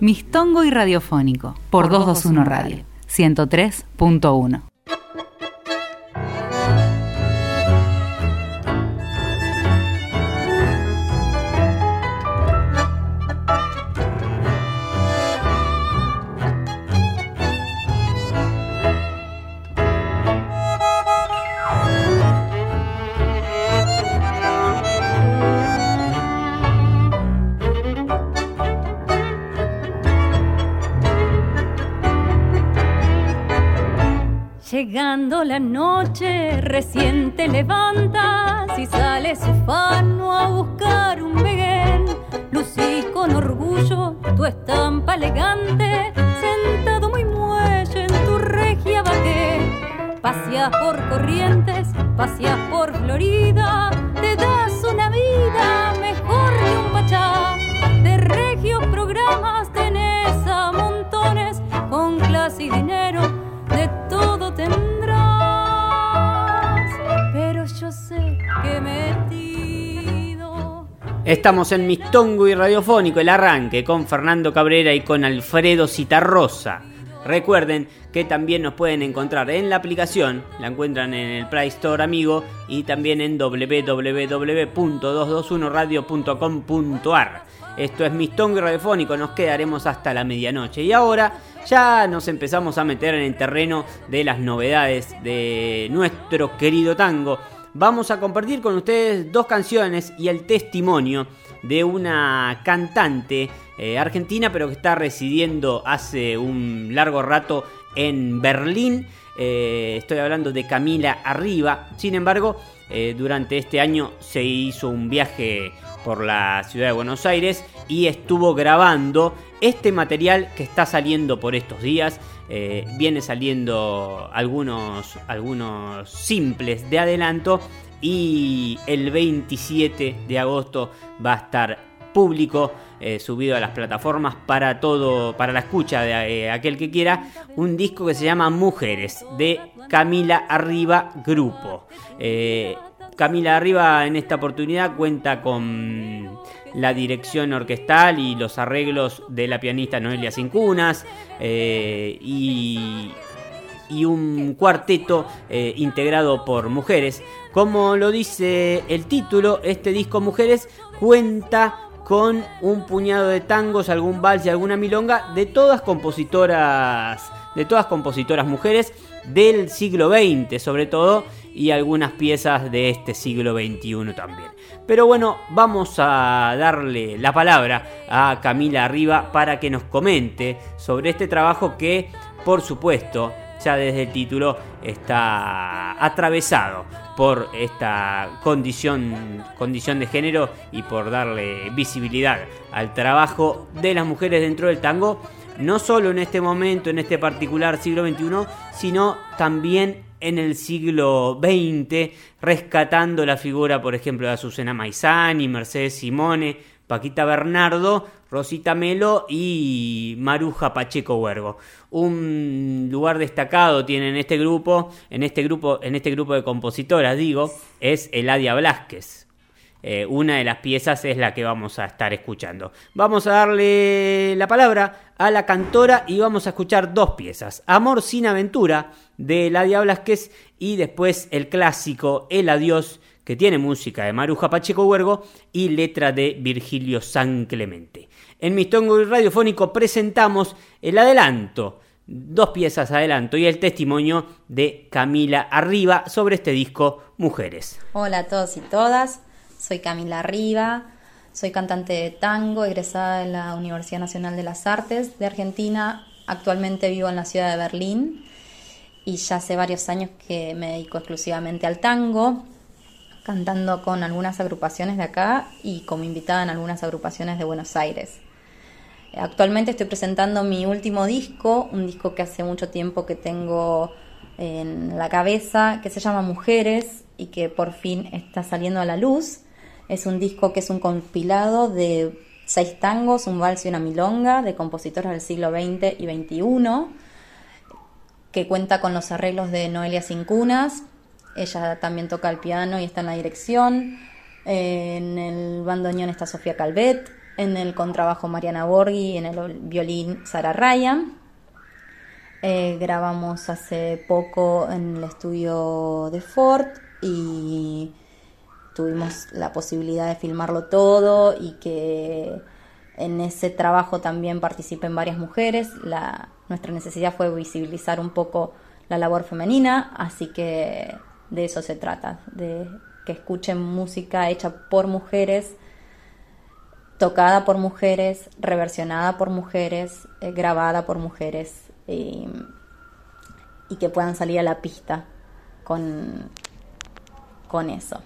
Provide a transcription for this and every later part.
Mistongo y Radiofónico por 221 Radio 103.1. Llegando la noche, recién te levantas y sales ufano a buscar un veguén. Lucís con orgullo tu estampa elegante, sentado muy muelle en tu regia vaqué. Paseas por corrientes, paseas por Florida, te das una vida mejor que un pachá. De regios programas tenés a montones con clase y dinero pero yo sé que metido. Estamos en Mistongo y Radiofónico, el arranque con Fernando Cabrera y con Alfredo Citarrosa. Recuerden que también nos pueden encontrar en la aplicación, la encuentran en el Play Store amigo y también en www.221radio.com.ar. Esto es Mistongo y Radiofónico, nos quedaremos hasta la medianoche. Y ahora ya nos empezamos a meter en el terreno de las novedades de nuestro querido tango. Vamos a compartir con ustedes dos canciones y el testimonio de una cantante eh, argentina, pero que está residiendo hace un largo rato en Berlín. Eh, estoy hablando de Camila Arriba. Sin embargo, eh, durante este año se hizo un viaje por la ciudad de Buenos Aires y estuvo grabando este material que está saliendo por estos días. Eh, viene saliendo algunos, algunos simples de adelanto y el 27 de agosto va a estar público eh, subido a las plataformas para todo para la escucha de eh, aquel que quiera un disco que se llama Mujeres de Camila Arriba Grupo Camila Arriba en esta oportunidad cuenta con la dirección orquestal y los arreglos de la pianista Noelia Cincunas eh, y, y, un cuarteto eh, integrado por mujeres. Como lo dice el título, este disco Mujeres cuenta con un puñado de tangos, algún vals y alguna milonga de todas compositoras, de todas compositoras mujeres del siglo XX sobre todo y algunas piezas de este siglo XXI también. Pero bueno, vamos a darle la palabra a Camila Arriba para que nos comente sobre este trabajo que, por supuesto, ya desde el título está atravesado por esta condición, condición de género y por darle visibilidad al trabajo de las mujeres dentro del tango, no solo en este momento, en este particular siglo XXI, sino también en el siglo XX, rescatando la figura, por ejemplo, de Azucena Maizani, Mercedes Simone, Paquita Bernardo, Rosita Melo y Maruja Pacheco Huergo. Un lugar destacado tiene en este grupo, en este grupo, en este grupo de compositoras, digo, es Eladia Blasquez. Eh, una de las piezas es la que vamos a estar escuchando. Vamos a darle la palabra a la cantora y vamos a escuchar dos piezas. Amor sin aventura de Eladia Blasquez y después el clásico El Adiós que tiene música de Maruja Pacheco Huergo y letra de Virgilio San Clemente. En Mistongo y Radiofónico presentamos el adelanto, dos piezas adelanto y el testimonio de Camila Arriba sobre este disco Mujeres. Hola a todos y todas, soy Camila Arriba, soy cantante de tango, egresada de la Universidad Nacional de las Artes de Argentina. Actualmente vivo en la ciudad de Berlín y ya hace varios años que me dedico exclusivamente al tango, cantando con algunas agrupaciones de acá y como invitada en algunas agrupaciones de Buenos Aires. Actualmente estoy presentando mi último disco, un disco que hace mucho tiempo que tengo en la cabeza, que se llama Mujeres y que por fin está saliendo a la luz. Es un disco que es un compilado de seis tangos, un vals y una milonga de compositores del siglo XX y XXI, que cuenta con los arreglos de Noelia Cincunas. Ella también toca el piano y está en la dirección. En el bandoneón está Sofía Calvet. en el contrabajo Mariana Borghi, en el violín Sara Ryan. Eh, grabamos hace poco en el estudio de Ford y tuvimos la posibilidad de filmarlo todo y que en ese trabajo también participen varias mujeres. La, nuestra necesidad fue visibilizar un poco la labor femenina, así que de eso se trata, de que escuchen música hecha por mujeres, tocada por mujeres, reversionada por mujeres, eh, grabada por mujeres y, y, que puedan salir a la pista con, con eso.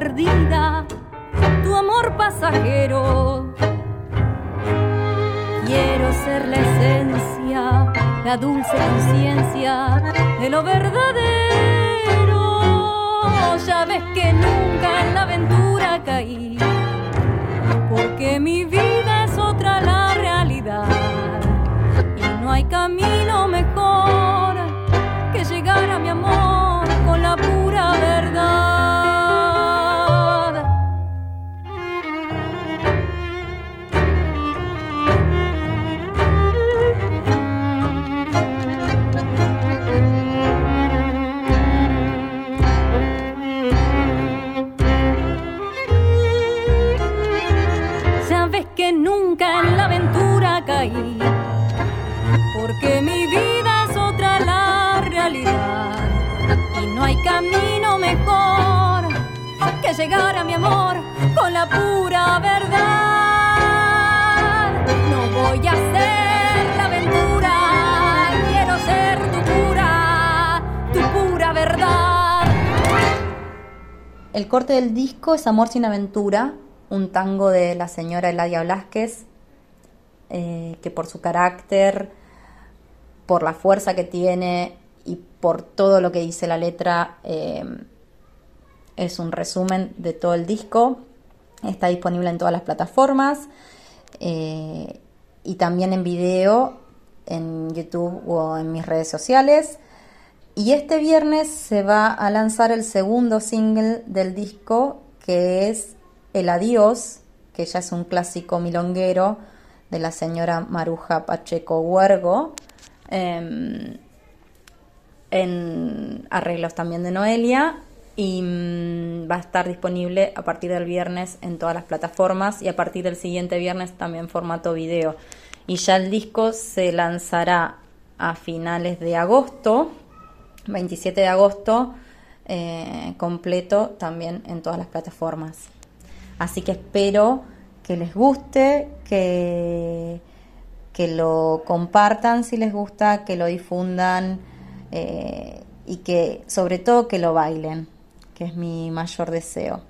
Perdida, tu amor pasajero. Quiero ser la esencia, la dulce conciencia de lo verdadero. Ya ves que nunca en la aventura caí, porque mi vida es otra la realidad no hay camino mejor llegar a mi amor con la pura verdad. No voy a ser la aventura, quiero ser tu pura, tu pura verdad. El corte del disco es Amor sin aventura, un tango de la señora Eladia Blasquez, eh, que por su carácter, por la fuerza que tiene y por todo lo que dice la letra. Eh, es un resumen de todo el disco. Está disponible en todas las plataformas eh, y también en video en YouTube o en mis redes sociales. Y este viernes se va a lanzar el segundo single del disco que es El Adiós, que ya es un clásico milonguero de la señora Maruja Pacheco Huergo. Em, en arreglos también de Noelia y mm, va a estar disponible a partir del viernes en todas las plataformas y a partir del siguiente viernes también formato video. Y ya el disco se lanzará a finales de agosto, 27 de agosto, eh, completo también en todas las plataformas. Así que espero que les guste, que que lo compartan si les gusta, que lo difundan eh, y que sobre todo que lo bailen, que es mi mayor deseo.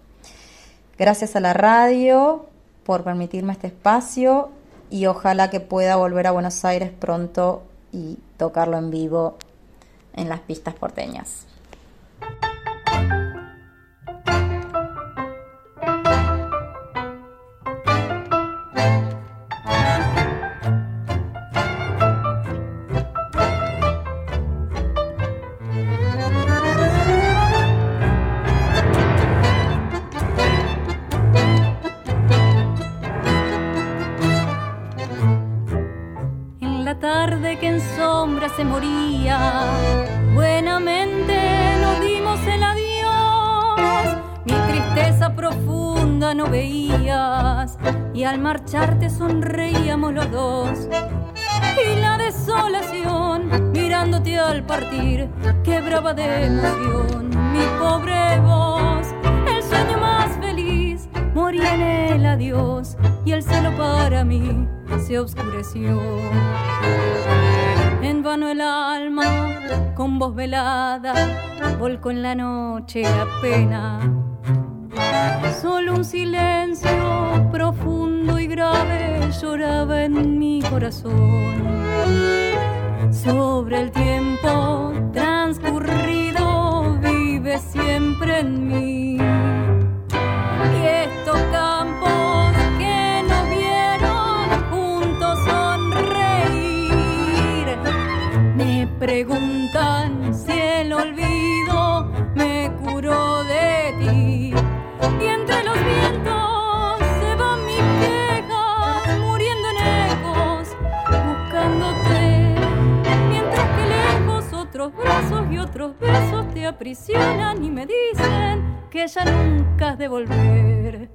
Gracias a la radio por permitirme este espacio y ojalá que pueda volver a Buenos Aires pronto y tocarlo en vivo en las pistas porteñas. Se moría. Buenamente nos dimos el adiós. Mi tristeza profunda no veías y al marcharte sonreíamos los dos. y la desolación mirándote al partir quebraba de emoción mi pobre voz el sueño más feliz moría en el adiós y el cielo para mí se oscureció en vano el alma con voz velada volcó en la noche la pena Solo un silencio profundo y grave lloraba en mi corazón. Sobre el tiempo transcurrido vive siempre en mí. Aprisionan y me dicen que ya nunca has de volver.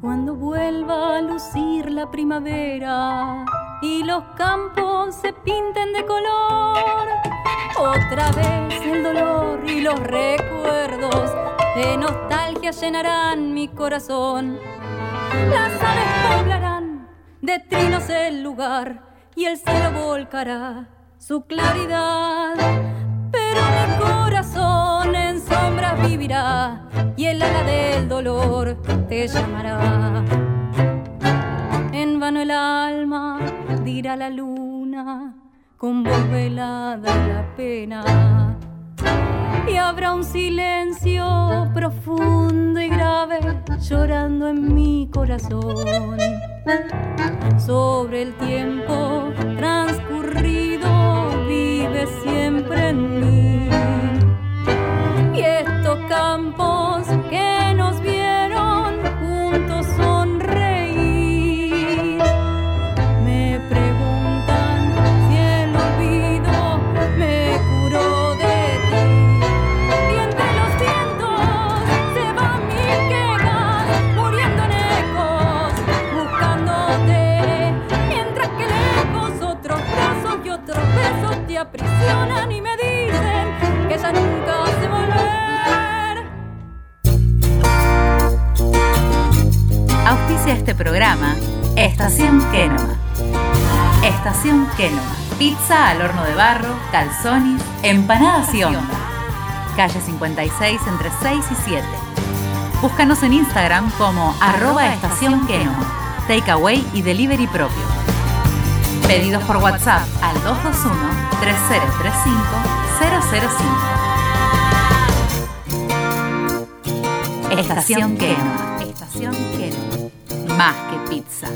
Cuando vuelva a lucir la primavera y los campos se pinten de color, otra vez el dolor y los recuerdos de nostalgia llenarán mi corazón. Las aves poblarán de trinos el lugar y el cielo volcará su claridad. Pero mi corazón en sombras vivirá y el ala del dolor te llamará. En vano el alma dirá la luna con voz velada la pena. Y habrá un silencio profundo y grave llorando en mi corazón. Sobre el tiempo Kenoma. Pizza al horno de barro, calzones, empanadas y onda. Calle 56 entre 6 y 7. Búscanos en Instagram como arroba estación Kenoma. Takeaway y delivery propio. Pedidos por WhatsApp al 221-3035-005. Estación Kenoma. Estación Kenoma. Más que pizza.